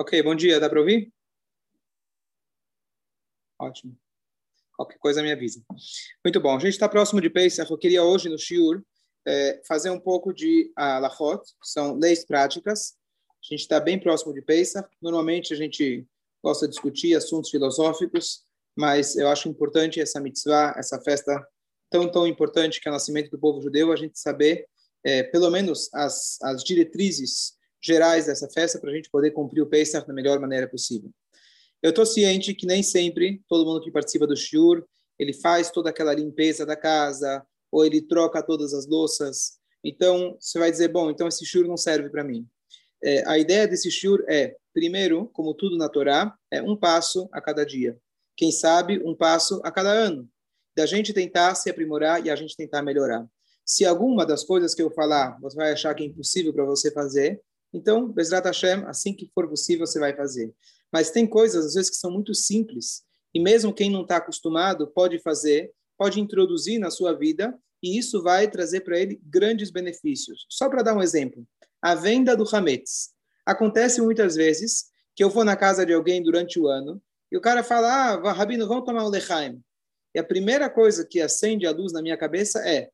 Ok, bom dia, dá para ouvir? Ótimo. Qualquer coisa me avisa. Muito bom, a gente está próximo de Pesach. Eu queria hoje no Shiur é, fazer um pouco de Alachot, que são leis práticas. A gente está bem próximo de Pesach. Normalmente a gente gosta de discutir assuntos filosóficos, mas eu acho importante essa mitzvah, essa festa tão, tão importante que é o nascimento do povo judeu, a gente saber é, pelo menos as, as diretrizes gerais dessa festa para a gente poder cumprir o Pesach da melhor maneira possível. Eu estou ciente que nem sempre todo mundo que participa do shiur ele faz toda aquela limpeza da casa ou ele troca todas as louças. Então você vai dizer, bom, então esse shiur não serve para mim. É, a ideia desse shiur é, primeiro, como tudo na Torá, é um passo a cada dia. Quem sabe um passo a cada ano. Da gente tentar se aprimorar e a gente tentar melhorar. Se alguma das coisas que eu falar você vai achar que é impossível para você fazer, então, Bezrat Hashem, assim que for possível, você vai fazer. Mas tem coisas, às vezes, que são muito simples, e mesmo quem não está acostumado pode fazer, pode introduzir na sua vida, e isso vai trazer para ele grandes benefícios. Só para dar um exemplo, a venda do Hametz. Acontece muitas vezes que eu vou na casa de alguém durante o ano, e o cara fala, ah, Rabino, vamos tomar um lechaim. E a primeira coisa que acende a luz na minha cabeça é,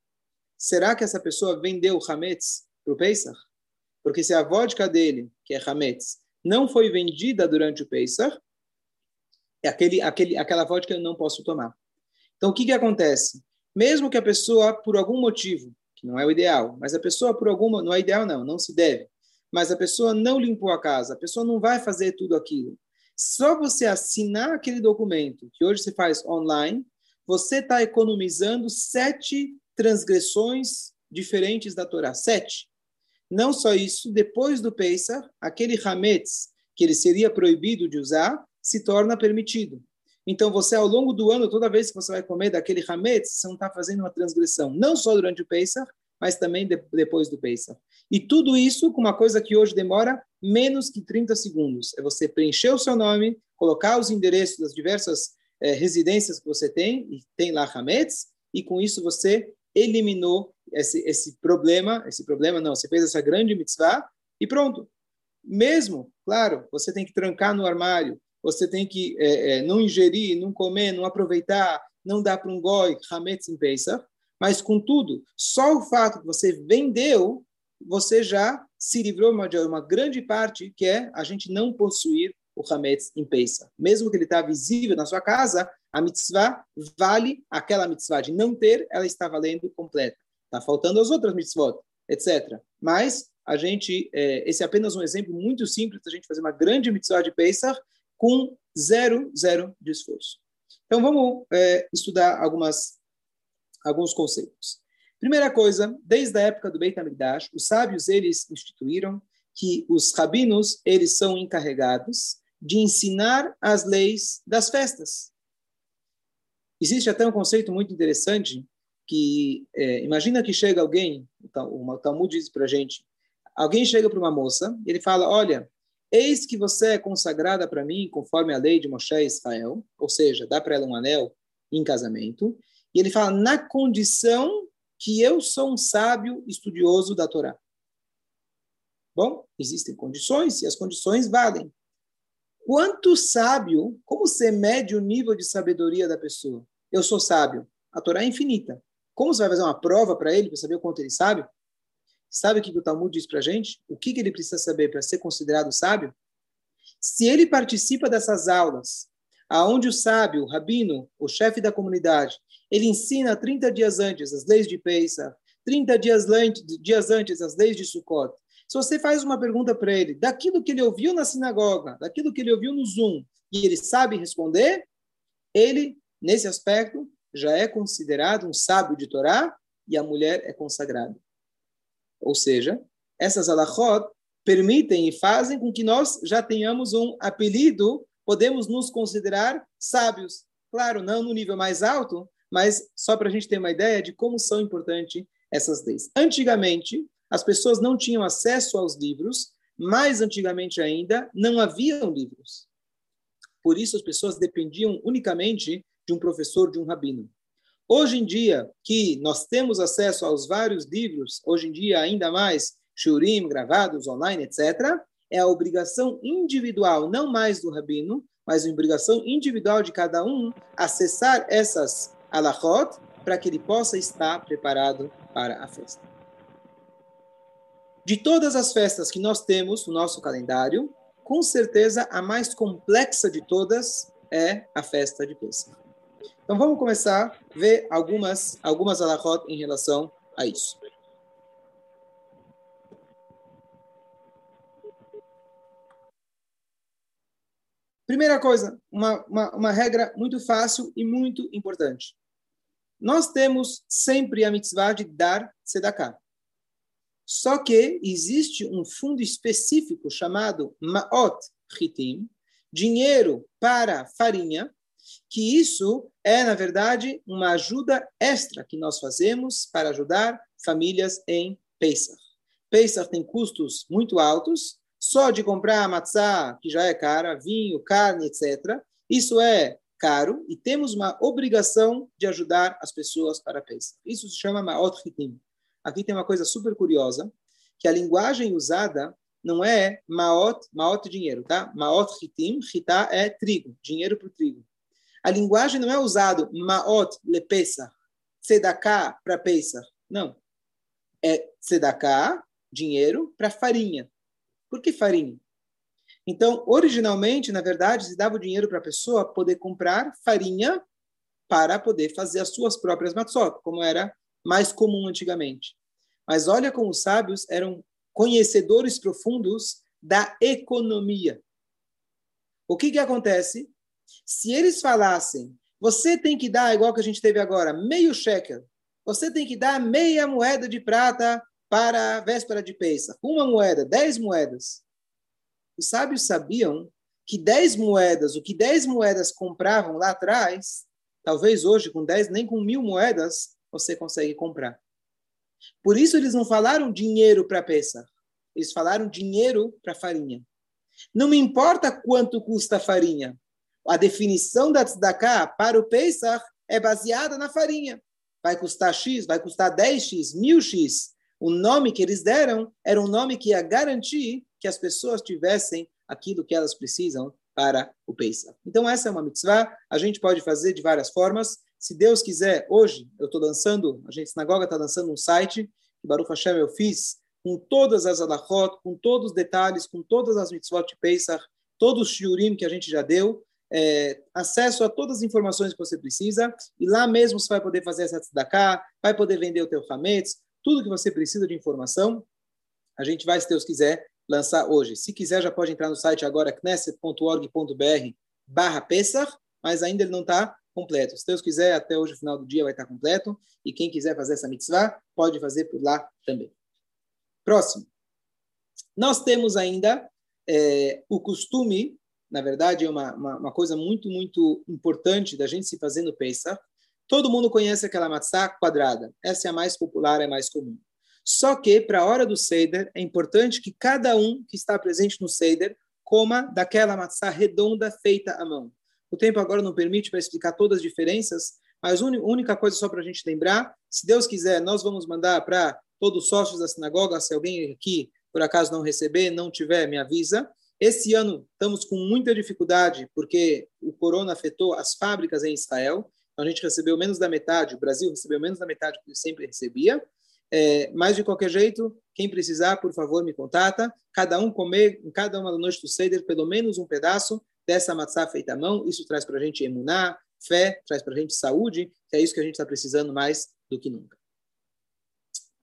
será que essa pessoa vendeu Hametz para o Pesach? Porque se a vodka dele, que é Hametz, não foi vendida durante o Pesach, aquele, aquele, aquela vodka eu não posso tomar. Então, o que, que acontece? Mesmo que a pessoa, por algum motivo, que não é o ideal, mas a pessoa, por alguma, não é ideal não, não se deve, mas a pessoa não limpou a casa, a pessoa não vai fazer tudo aquilo. Só você assinar aquele documento, que hoje se faz online, você está economizando sete transgressões diferentes da Torá. Sete. Não só isso, depois do Pesach, aquele hametz que ele seria proibido de usar, se torna permitido. Então, você, ao longo do ano, toda vez que você vai comer daquele hametz, você não está fazendo uma transgressão, não só durante o Pesach, mas também de, depois do Pesach. E tudo isso com uma coisa que hoje demora menos que 30 segundos. É você preencher o seu nome, colocar os endereços das diversas é, residências que você tem, e tem lá hametz, e com isso você eliminou esse, esse problema, esse problema não, você fez essa grande mitzvah e pronto. Mesmo, claro, você tem que trancar no armário, você tem que é, é, não ingerir, não comer, não aproveitar, não dar para um goi, hametz em Pesach, mas contudo, só o fato que você vendeu, você já se livrou de uma grande parte, que é a gente não possuir o hametz em Pesach. Mesmo que ele está visível na sua casa, a mitzvah vale aquela mitzvah de não ter, ela está valendo completa. Está faltando as outras mitzvot, etc. Mas a gente, é, esse é apenas um exemplo muito simples da gente fazer uma grande mitzvah de Pesach com zero, zero de esforço. Então vamos é, estudar algumas, alguns conceitos. Primeira coisa, desde a época do Beit HaMikdash, os sábios eles instituíram que os rabinos eles são encarregados de ensinar as leis das festas. Existe até um conceito muito interessante que é, imagina que chega alguém, o Talmud diz para gente, alguém chega para uma moça e ele fala, olha, eis que você é consagrada para mim conforme a lei de Moshe e Israel, ou seja, dá para ela um anel em casamento, e ele fala, na condição que eu sou um sábio estudioso da Torá. Bom, existem condições e as condições valem. Quanto sábio, como você mede o nível de sabedoria da pessoa? Eu sou sábio. A Torá é infinita. Como você vai fazer uma prova para ele, para saber o quanto ele sabe? Sabe o que o Talmud diz para a gente? O que, que ele precisa saber para ser considerado sábio? Se ele participa dessas aulas, aonde o sábio, o rabino, o chefe da comunidade, ele ensina 30 dias antes as leis de Pesach, 30 dias, dias antes as leis de Sukkot. Se você faz uma pergunta para ele, daquilo que ele ouviu na sinagoga, daquilo que ele ouviu no Zoom, e ele sabe responder, ele, nesse aspecto, já é considerado um sábio de Torá e a mulher é consagrada. Ou seja, essas alachot permitem e fazem com que nós já tenhamos um apelido, podemos nos considerar sábios. Claro, não no nível mais alto, mas só para a gente ter uma ideia de como são importantes essas leis. Antigamente, as pessoas não tinham acesso aos livros, mais antigamente ainda, não haviam livros. Por isso, as pessoas dependiam unicamente de um professor, de um rabino. Hoje em dia, que nós temos acesso aos vários livros, hoje em dia ainda mais, shurim, gravados online, etc., é a obrigação individual, não mais do rabino, mas a obrigação individual de cada um acessar essas alahot para que ele possa estar preparado para a festa. De todas as festas que nós temos no nosso calendário, com certeza a mais complexa de todas é a festa de Pesach. Então vamos começar a ver algumas algumas alahot em relação a isso. Primeira coisa, uma, uma, uma, regra muito fácil e muito importante. Nós temos sempre a mitzvah de dar tzedakah. Só que existe um fundo específico chamado Ma'ot Chitim, dinheiro para farinha, que isso é, na verdade, uma ajuda extra que nós fazemos para ajudar famílias em Pesach. Pesach tem custos muito altos, só de comprar matzá, que já é cara, vinho, carne, etc., isso é caro e temos uma obrigação de ajudar as pessoas para Pesach. Isso se chama Ma'ot Hitim. Aqui tem uma coisa super curiosa, que a linguagem usada não é Maot, Maot dinheiro, tá? Maot Hitim, Hitá é trigo, dinheiro para o trigo. A linguagem não é usado Maot le Pesach, Sedaká para Pesach. Não. É Sedaká, dinheiro, para farinha. Por que farinha? Então, originalmente, na verdade, se dava o dinheiro para a pessoa poder comprar farinha para poder fazer as suas próprias matzot, como era mais comum antigamente. Mas olha como os sábios eram conhecedores profundos da economia. O que, que acontece? Se eles falassem, você tem que dar, igual que a gente teve agora, meio shekel, você tem que dar meia moeda de prata para a véspera de Pesach. Uma moeda, dez moedas. Os sábios sabiam que dez moedas, o que dez moedas compravam lá atrás, talvez hoje com dez, nem com mil moedas, você consegue comprar. Por isso eles não falaram dinheiro para Pesach. Eles falaram dinheiro para farinha. Não me importa quanto custa a farinha. A definição da tzedakah para o Pesach é baseada na farinha. Vai custar X, vai custar 10X, 1000X. O nome que eles deram era um nome que ia garantir que as pessoas tivessem aquilo que elas precisam para o Pesach. Então, essa é uma mitzvah, a gente pode fazer de várias formas. Se Deus quiser, hoje eu estou lançando, a gente sinagoga está lançando um site, que Baruch Hashem eu fiz, com todas as alachot, com todos os detalhes, com todas as mitzvot de Pesach, todos os shiurim que a gente já deu, é, acesso a todas as informações que você precisa, e lá mesmo você vai poder fazer essa tzedakah, vai poder vender o teu hametz, tudo que você precisa de informação, a gente vai, se Deus quiser, lançar hoje. Se quiser, já pode entrar no site agora, knesset.org.br barra Pesach, mas ainda ele não está completo. Se Deus quiser, até hoje, final do dia, vai estar completo. E quem quiser fazer essa mitzvah, pode fazer por lá também. Próximo. Nós temos ainda é, o costume, na verdade, é uma, uma, uma, coisa muito, muito importante da gente se fazer no. Todo mundo conhece aquela matzá quadrada. Essa é a mais popular, é a mais comum. Só que, para a hora do Seder, é importante que cada um que está presente no Seder coma daquela matzá redonda feita à mão. O tempo agora não permite para explicar todas as diferenças, mas a única coisa só para a gente lembrar, se Deus quiser, nós vamos mandar para todos os sócios da sinagoga, se alguém aqui por acaso não receber, não tiver, me avisa. Esse ano estamos com muita dificuldade porque o corona afetou as fábricas em Israel. Então a gente recebeu menos da metade, o Brasil recebeu menos da metade do que sempre recebia. É, mas de qualquer jeito, quem precisar, por favor, me contata. Cada um comer em cada uma da noite do Seder pelo menos um pedaço dessa matzá feita à mão, isso traz para a gente emuná, fé, traz para a gente saúde, que é isso que a gente está precisando mais do que nunca.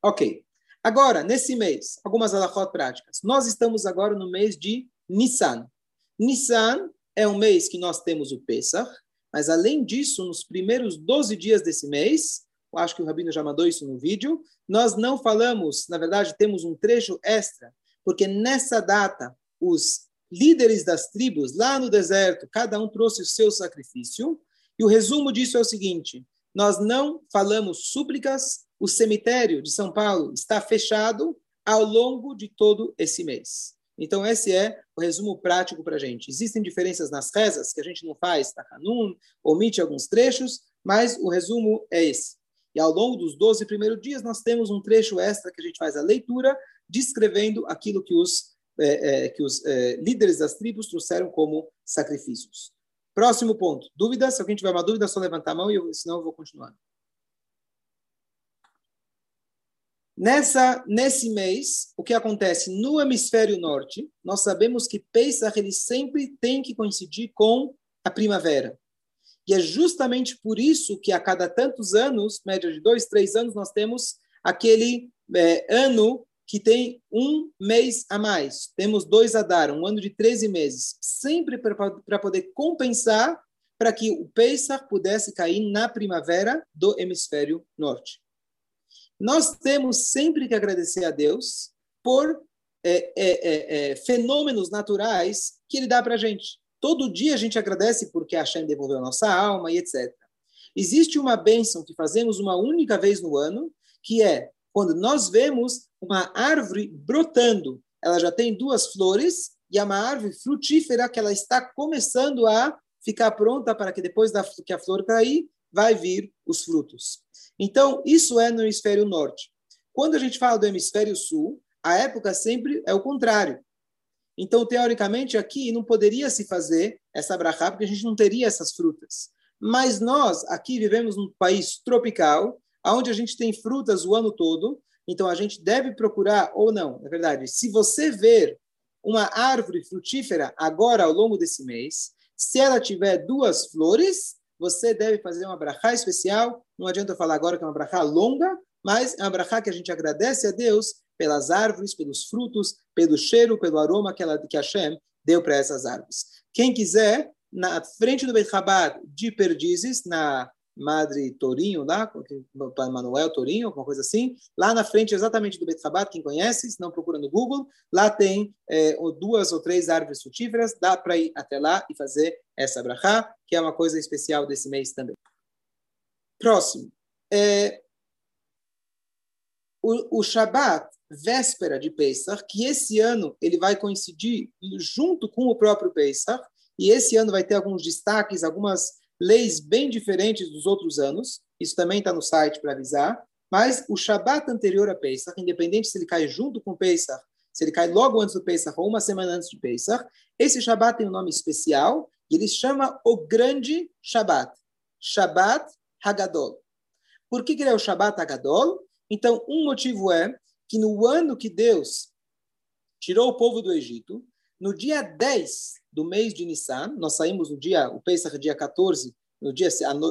Ok. Agora, nesse mês, algumas alahot práticas. Nós estamos agora no mês de Nissan. Nissan é um mês que nós temos o Pesach, mas além disso, nos primeiros 12 dias desse mês, acho que o Rabino já mandou isso no vídeo, nós não falamos, na verdade, temos um trecho extra, porque nessa data, os líderes das tribos lá no deserto, cada um trouxe o seu sacrifício. E o resumo disso é o seguinte: nós não falamos súplicas, o cemitério de São Paulo está fechado ao longo de todo esse mês. Então, esse é o resumo prático para a gente. Existem diferenças nas rezas, que a gente não faz takanun, omite alguns trechos, mas o resumo é esse. E ao longo dos 12 primeiros dias, nós temos um trecho extra que a gente faz a leitura, descrevendo aquilo que os é, é, que os é, líderes das tribos trouxeram como sacrifícios. Próximo ponto. Dúvidas? Se alguém tiver uma dúvida, é só levantar a mão, e eu, senão eu vou continuar. Nessa, nesse mês, o que acontece no hemisfério norte, nós sabemos que Pesach ele sempre tem que coincidir com a primavera. E é justamente por isso que a cada tantos anos, média de dois, três anos, nós temos aquele é, ano que tem um mês a mais. Temos dois a dar, um ano de 13 meses, sempre para poder compensar para que o Pesach pudesse cair na primavera do hemisfério norte. Nós temos sempre que agradecer a Deus por é, é, é, é fenômenos naturais que Ele dá para a gente. Todo dia a gente agradece porque a Hashem devolveu a nossa alma e etc. Existe uma bênção que fazemos uma única vez no ano, que é quando nós vemos uma árvore brotando, ela já tem duas flores e é uma árvore frutífera que ela está começando a ficar pronta para que depois da que a flor cair, vai vir os frutos. Então, isso é no hemisfério norte. Quando a gente fala do hemisfério sul, a época sempre é o contrário. Então, teoricamente, aqui não poderia se fazer essa brachá, porque a gente não teria essas frutas. Mas nós, aqui, vivemos num país tropical, onde a gente tem frutas o ano todo, então a gente deve procurar, ou não, na verdade, se você ver uma árvore frutífera agora ao longo desse mês, se ela tiver duas flores, você deve fazer uma brachá especial. Não adianta eu falar agora que é uma brachá longa, mas é uma brachá que a gente agradece a Deus pelas árvores, pelos frutos, pelo cheiro, pelo aroma que, ela, que Hashem deu para essas árvores. Quem quiser, na frente do Beit Chabad de Perdizes, na Madre Torinho lá, Manuel Torinho, alguma coisa assim. Lá na frente, exatamente do Bet quem conhece, se não procura no Google, lá tem é, duas ou três árvores frutíferas, dá para ir até lá e fazer essa brachá, que é uma coisa especial desse mês também. Próximo. É, o, o Shabat, véspera de Pesach, que esse ano ele vai coincidir junto com o próprio Pesach, e esse ano vai ter alguns destaques, algumas leis bem diferentes dos outros anos. Isso também está no site para avisar. Mas o Shabat anterior a Pesach, independente se ele cai junto com Pesach, se ele cai logo antes do Pesach ou uma semana antes de Pesach, esse Shabat tem um nome especial e ele chama o Grande Shabat. Shabat Hagadol. Por que, que ele é o Shabat Hagadol? Então, um motivo é que no ano que Deus tirou o povo do Egito, no dia 10 do mês de Nissan, nós saímos no dia, o Pesach dia 14, no dia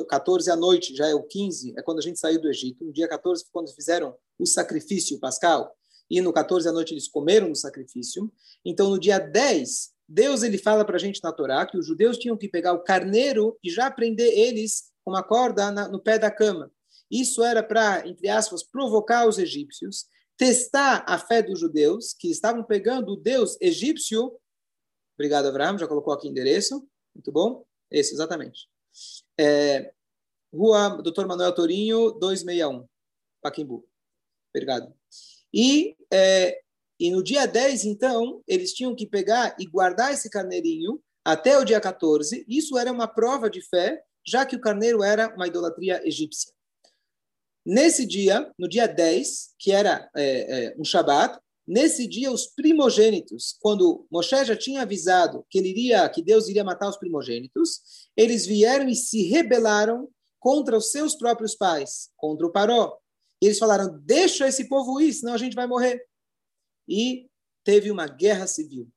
14 à noite, já é o 15, é quando a gente saiu do Egito. No dia 14 foi quando fizeram o sacrifício pascal. E no 14 à noite eles comeram no sacrifício. Então, no dia 10, Deus ele fala para a gente na Torá que os judeus tinham que pegar o carneiro e já prender eles com uma corda na, no pé da cama. Isso era para, entre aspas, provocar os egípcios, testar a fé dos judeus, que estavam pegando o Deus egípcio Obrigado, Abraham. Já colocou aqui o endereço. Muito bom. Esse, exatamente. É, Rua Dr. Manuel Torinho, 261, Paquimbu. Obrigado. E, é, e no dia 10, então, eles tinham que pegar e guardar esse carneirinho até o dia 14. Isso era uma prova de fé, já que o carneiro era uma idolatria egípcia. Nesse dia, no dia 10, que era é, é, um Shabat, Nesse dia, os primogênitos, quando Moshe já tinha avisado que ele iria, que Deus iria matar os primogênitos, eles vieram e se rebelaram contra os seus próprios pais, contra o Paró. E eles falaram: deixa esse povo ir, senão a gente vai morrer. E teve uma guerra civil.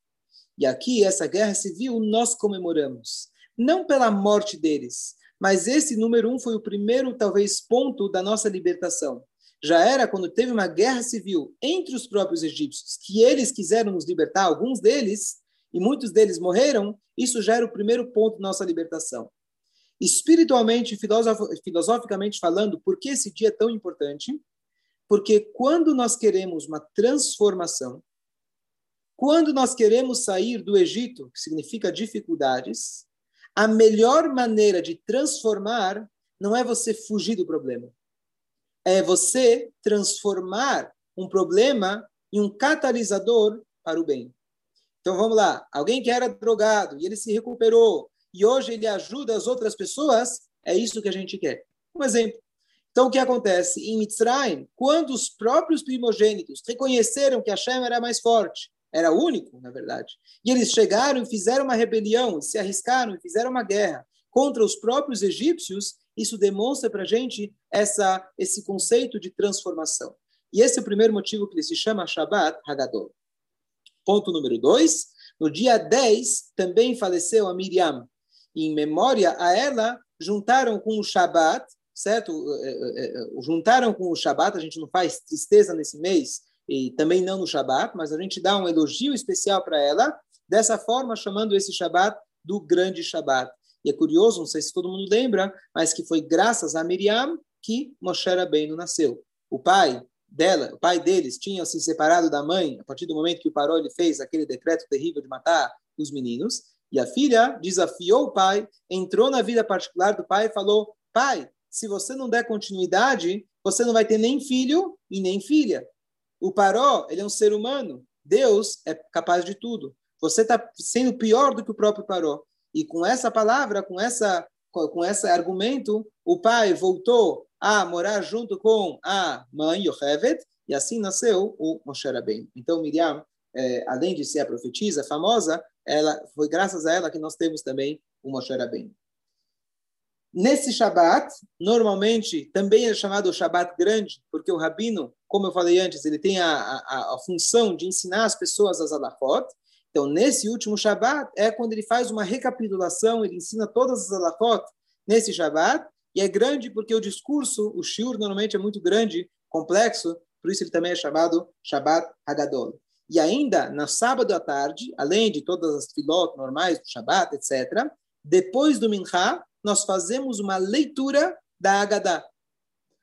E aqui, essa guerra civil, nós comemoramos. Não pela morte deles, mas esse número um foi o primeiro, talvez, ponto da nossa libertação já era quando teve uma guerra civil entre os próprios egípcios, que eles quiseram nos libertar, alguns deles, e muitos deles morreram, isso já era o primeiro ponto da nossa libertação. Espiritualmente, filosoficamente falando, por que esse dia é tão importante? Porque quando nós queremos uma transformação, quando nós queremos sair do Egito, que significa dificuldades, a melhor maneira de transformar não é você fugir do problema é você transformar um problema em um catalisador para o bem. Então vamos lá, alguém que era drogado e ele se recuperou e hoje ele ajuda as outras pessoas, é isso que a gente quer. Um exemplo. Então o que acontece em Mitzrayim, quando os próprios primogênitos reconheceram que Hashem era mais forte, era único, na verdade. E eles chegaram e fizeram uma rebelião, se arriscaram e fizeram uma guerra contra os próprios egípcios. Isso demonstra para a gente essa, esse conceito de transformação. E esse é o primeiro motivo que ele se chama Shabbat Hagadol. Ponto número dois. No dia 10, também faleceu a Miriam. Em memória a ela, juntaram com o Shabbat, certo? É, é, é, juntaram com o Shabbat, a gente não faz tristeza nesse mês, e também não no Shabbat, mas a gente dá um elogio especial para ela, dessa forma chamando esse Shabbat do grande Shabbat. E é curioso, não sei se todo mundo lembra, mas que foi graças a Miriam que Moshe Rabbeinu nasceu. O pai dela, o pai deles tinha se separado da mãe a partir do momento que o Paró ele fez aquele decreto terrível de matar os meninos. E a filha desafiou o pai, entrou na vida particular do pai e falou: Pai, se você não der continuidade, você não vai ter nem filho e nem filha. O Paró, ele é um ser humano. Deus é capaz de tudo. Você está sendo pior do que o próprio Paró. E com essa palavra, com essa com esse argumento, o pai voltou a morar junto com a mãe Yocheved, e assim nasceu o Moshe Rabbeinu. Então, Miriam, é, além de ser a profetisa famosa, ela foi graças a ela que nós temos também o Moshe Rabbeinu. Nesse Shabat, normalmente também é chamado Shabat grande, porque o rabino, como eu falei antes, ele tem a, a, a função de ensinar as pessoas as alachot, então, nesse último Shabat, é quando ele faz uma recapitulação, ele ensina todas as alafot nesse Shabat, e é grande porque o discurso, o shiur, normalmente é muito grande, complexo, por isso ele também é chamado Shabat Hagadol. E ainda, no sábado à tarde, além de todas as filot normais do Shabat, etc., depois do Mincha, nós fazemos uma leitura da Agadá.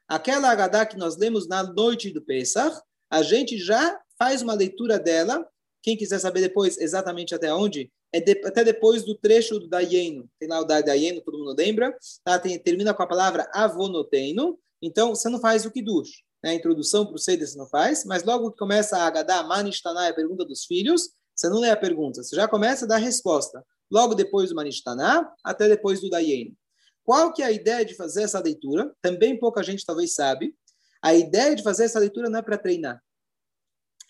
Aquela Agadá que nós lemos na noite do Pesach, a gente já faz uma leitura dela quem quiser saber depois exatamente até onde, é de, até depois do trecho do Dayeno. Tem lá o Dayeno, todo mundo lembra? Tá? Tem, termina com a palavra avonoteino. Então, você não faz o Kiddush. Né? A introdução para o Seder você não faz, mas logo que começa a Agadá, Manishtaná, a pergunta dos filhos, você não lê a pergunta, você já começa a dar a resposta. Logo depois do Manishtaná, até depois do Dayeno. Qual que é a ideia de fazer essa leitura? Também pouca gente talvez sabe. A ideia de fazer essa leitura não é para treinar.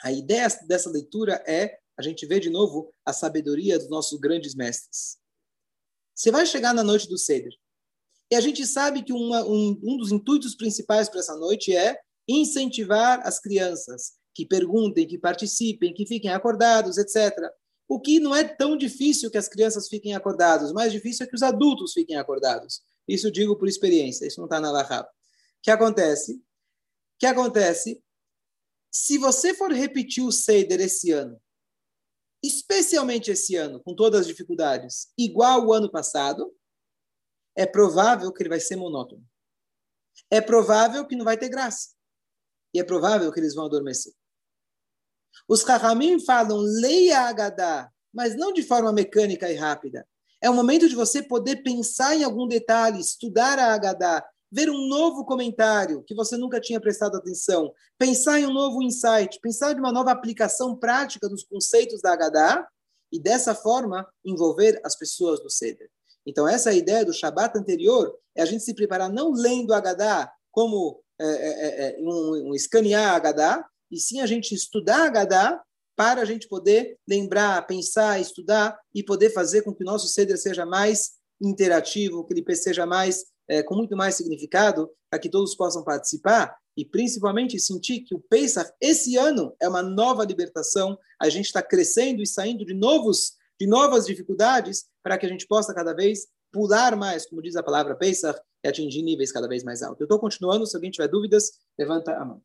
A ideia dessa leitura é a gente ver de novo a sabedoria dos nossos grandes mestres. Você vai chegar na noite do Seder. E a gente sabe que uma, um, um dos intuitos principais para essa noite é incentivar as crianças que perguntem, que participem, que fiquem acordados, etc. O que não é tão difícil que as crianças fiquem acordadas, mais difícil é que os adultos fiquem acordados. Isso digo por experiência, isso não está na Lahab. O que acontece? O que acontece se você for repetir o Seder esse ano, especialmente esse ano, com todas as dificuldades, igual o ano passado, é provável que ele vai ser monótono. É provável que não vai ter graça. E é provável que eles vão adormecer. Os Kahamim falam, leia Agadá, mas não de forma mecânica e rápida. É o momento de você poder pensar em algum detalhe, estudar a Agadá, ver um novo comentário que você nunca tinha prestado atenção, pensar em um novo insight, pensar em uma nova aplicação prática dos conceitos da Haggadah e dessa forma envolver as pessoas do Seder. Então essa é a ideia do Shabat anterior, é a gente se preparar não lendo Haggadah como é, é, é, um, um escanear Haggadah, e sim a gente estudar Haggadah para a gente poder lembrar, pensar, estudar e poder fazer com que o nosso Seder seja mais interativo, que ele seja mais é, com muito mais significado, para que todos possam participar e principalmente sentir que o Pesach esse ano é uma nova libertação. A gente está crescendo e saindo de novos, de novas dificuldades, para que a gente possa cada vez pular mais, como diz a palavra Pesach, e atingir níveis cada vez mais altos. Eu estou continuando. Se alguém tiver dúvidas, levanta a mão.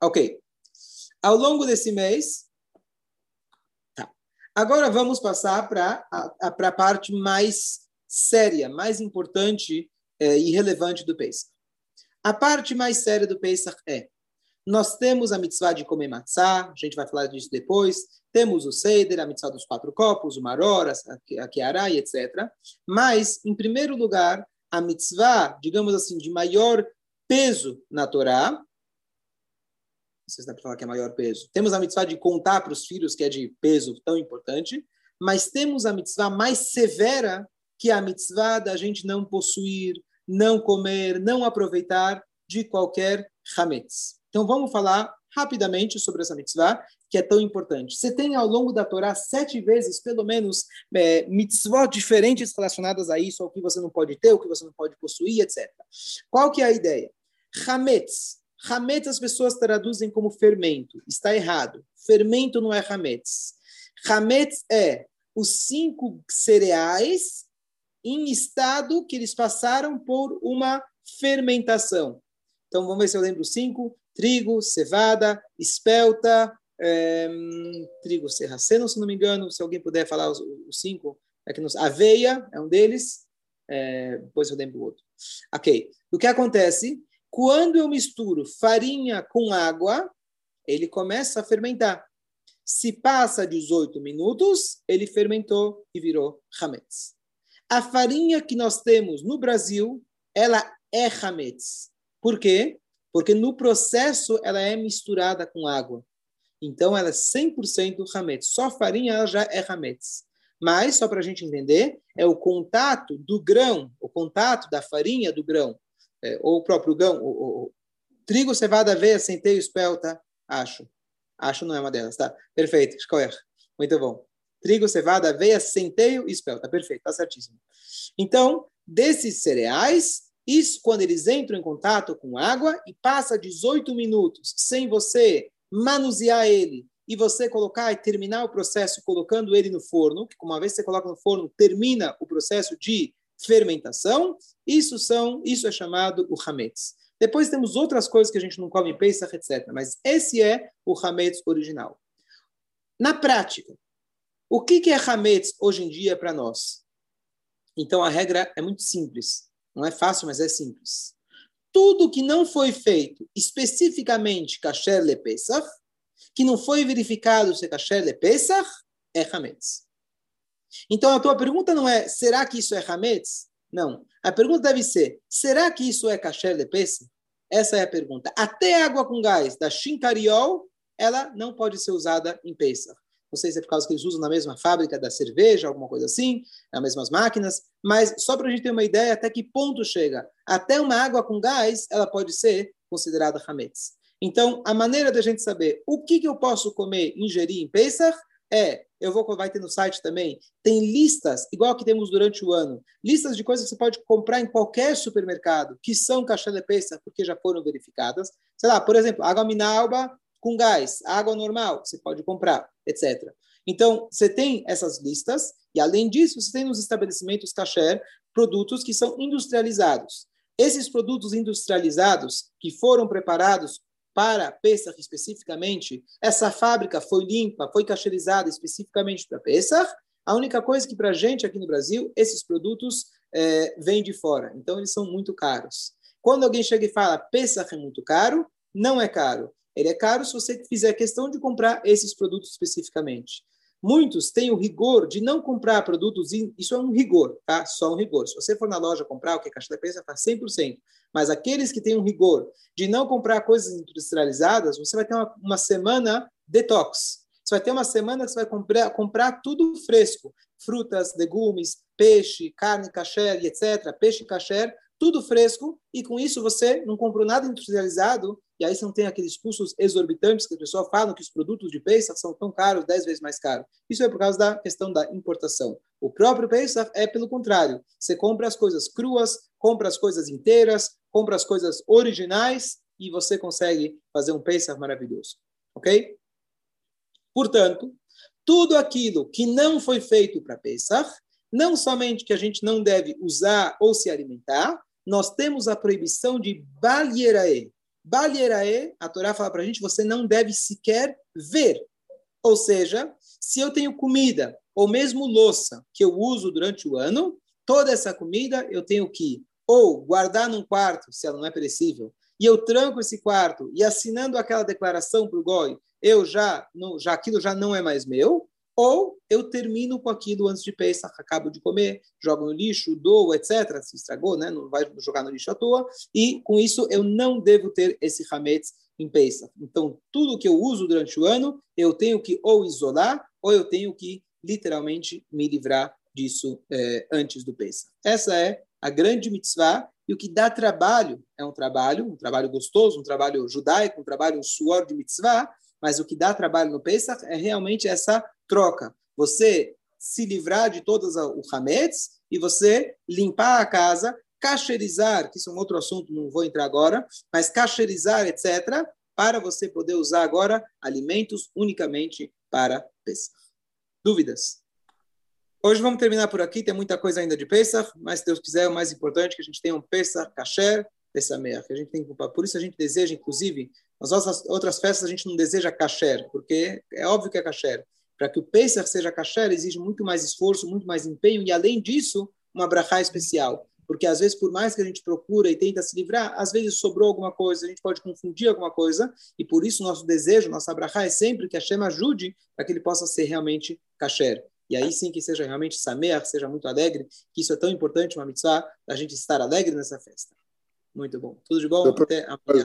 Ok. Ao longo desse mês, tá. Agora vamos passar para a, a parte mais séria, mais importante é, e relevante do Pesach. A parte mais séria do Pesach é nós temos a mitzvah de comer matzah, a gente vai falar disso depois, temos o Seder, a mitzvah dos quatro copos, o Maror, a Kiarai, etc. Mas, em primeiro lugar, a mitzvah, digamos assim, de maior peso na Torá, não sei se dá para falar que é maior peso, temos a mitzvah de contar para os filhos, que é de peso tão importante, mas temos a mitzvah mais severa que a mitzvah da gente não possuir, não comer, não aproveitar de qualquer hametz. Então vamos falar rapidamente sobre essa mitzvah, que é tão importante? Você tem ao longo da Torá sete vezes, pelo menos, é, mitzvot diferentes relacionadas a isso, ao que você não pode ter, o que você não pode possuir, etc. Qual que é a ideia? Hametz. Hametz as pessoas traduzem como fermento. Está errado. Fermento não é hametz. Hametz é os cinco cereais em estado que eles passaram por uma fermentação. Então, vamos ver se eu lembro cinco. Trigo, cevada, espelta, é, trigo serraceno, se não me engano. Se alguém puder falar os, os cinco. É que nos, aveia é um deles. É, depois eu lembro o outro. Ok. O que acontece? Quando eu misturo farinha com água, ele começa a fermentar. Se passa 18 minutos, ele fermentou e virou hametz. A farinha que nós temos no Brasil, ela é hametz. Por quê? Porque no processo ela é misturada com água. Então ela é 100% hametz. Só farinha ela já é hametz. Mas, só para a gente entender, é o contato do grão, o contato da farinha do grão, é, ou o próprio grão, trigo, cevada, aveia, centeio, espelta, acho. Acho não é uma delas, tá? Perfeito, escolher. Muito bom. Trigo, cevada, aveia, centeio e espelta. Perfeito, tá certíssimo. Então, desses cereais, isso quando eles entram em contato com água e passa 18 minutos sem você manusear ele e você colocar e terminar o processo colocando ele no forno, que uma vez que você coloca no forno, termina o processo de fermentação, isso são, isso é chamado o hametz. Depois temos outras coisas que a gente não come em Pesach, etc. Mas esse é o hametz original. Na prática, o que é hametz hoje em dia para nós? Então a regra é muito simples. Não é fácil, mas é simples. Tudo que não foi feito especificamente kasher le Pesach, que não foi verificado se kasher le Pesach, é hametz. Então a tua pergunta não é será que isso é hametz? Não. A pergunta deve ser: será que isso é kasher de peça? Essa é a pergunta. Até água com gás da Shinkariol, ela não pode ser usada em peça. Não sei se é por causa que eles usam na mesma fábrica da cerveja, alguma coisa assim, nas mesmas máquinas, mas só para a gente ter uma ideia até que ponto chega. Até uma água com gás, ela pode ser considerada hametz. Então, a maneira da gente saber o que, que eu posso comer, ingerir em Pesach, é, eu vou, vai ter no site também, tem listas, igual que temos durante o ano, listas de coisas que você pode comprar em qualquer supermercado, que são caixa de peça, porque já foram verificadas. Sei lá, por exemplo, água minalba com gás, água normal, você pode comprar, etc. Então, você tem essas listas, e além disso, você tem nos estabelecimentos kasher produtos que são industrializados. Esses produtos industrializados, que foram preparados para Pesach especificamente, essa fábrica foi limpa, foi cacherizada especificamente para Pesach. A única coisa que para a gente aqui no Brasil, esses produtos é, vêm de fora. Então, eles são muito caros. Quando alguém chega e fala Pesach é muito caro, não é caro. Ele é caro se você fizer questão de comprar esses produtos especificamente. Muitos têm o rigor de não comprar produtos, isso é um rigor, tá? Só um rigor. Se você for na loja comprar o que é caixa da prensa, está 100%. Mas aqueles que têm um rigor de não comprar coisas industrializadas, você vai ter uma, uma semana detox. Você vai ter uma semana que você vai comprar, comprar tudo fresco. Frutas, legumes, peixe, carne, kasher, etc. Peixe kasher, tudo fresco. E com isso você não comprou nada industrializado e aí você não tem aqueles custos exorbitantes que a pessoa fala que os produtos de Pesach são tão caros, dez vezes mais caros. Isso é por causa da questão da importação. O próprio Pesach é pelo contrário. Você compra as coisas cruas, compra as coisas inteiras, compra as coisas originais e você consegue fazer um Pesach maravilhoso. Ok? Portanto, tudo aquilo que não foi feito para Pesach, não somente que a gente não deve usar ou se alimentar, nós temos a proibição de balierae, Balierae, a Torá fala para a gente, você não deve sequer ver. Ou seja, se eu tenho comida ou mesmo louça que eu uso durante o ano, toda essa comida eu tenho que ou guardar num quarto, se ela não é perecível, e eu tranco esse quarto e assinando aquela declaração para o goi, eu já, não, já aquilo já não é mais meu, ou eu termino com aquilo antes de Pesach, acabo de comer, jogo no lixo, dou, etc. Se estragou, né? não vai jogar no lixo à toa. E com isso eu não devo ter esse hametz em Pesach. Então, tudo que eu uso durante o ano, eu tenho que ou isolar, ou eu tenho que literalmente me livrar disso é, antes do Pesach. Essa é a grande mitzvah e o que dá trabalho é um trabalho, um trabalho gostoso, um trabalho judaico, um trabalho, um suor de mitzvah, Mas o que dá trabalho no Pesach é realmente essa troca. Você se livrar de todos os hametz e você limpar a casa, cacherizar, que isso é um outro assunto, não vou entrar agora, mas cacherizar, etc., para você poder usar agora alimentos unicamente para Pesach. Dúvidas? Hoje vamos terminar por aqui, tem muita coisa ainda de Pesach, mas se Deus quiser, o mais importante é que a gente tenha um Pesach kasher, Pesach, que a gente tem que Por isso a gente deseja, inclusive, nas nossas outras festas a gente não deseja kasher, porque é óbvio que é kasher. Para que o Pesach seja kasher, exige muito mais esforço, muito mais empenho, e além disso, uma brachá especial. Porque às vezes, por mais que a gente procura e tenta se livrar, às vezes sobrou alguma coisa, a gente pode confundir alguma coisa, e por isso nosso desejo, nossa brachá é sempre que a Hashem ajude para que ele possa ser realmente kasher. E aí sim que seja realmente sameach, seja muito alegre, que isso é tão importante, uma mitzvah, a gente estar alegre nessa festa. Muito bom. Tudo de bom? Até amanhã.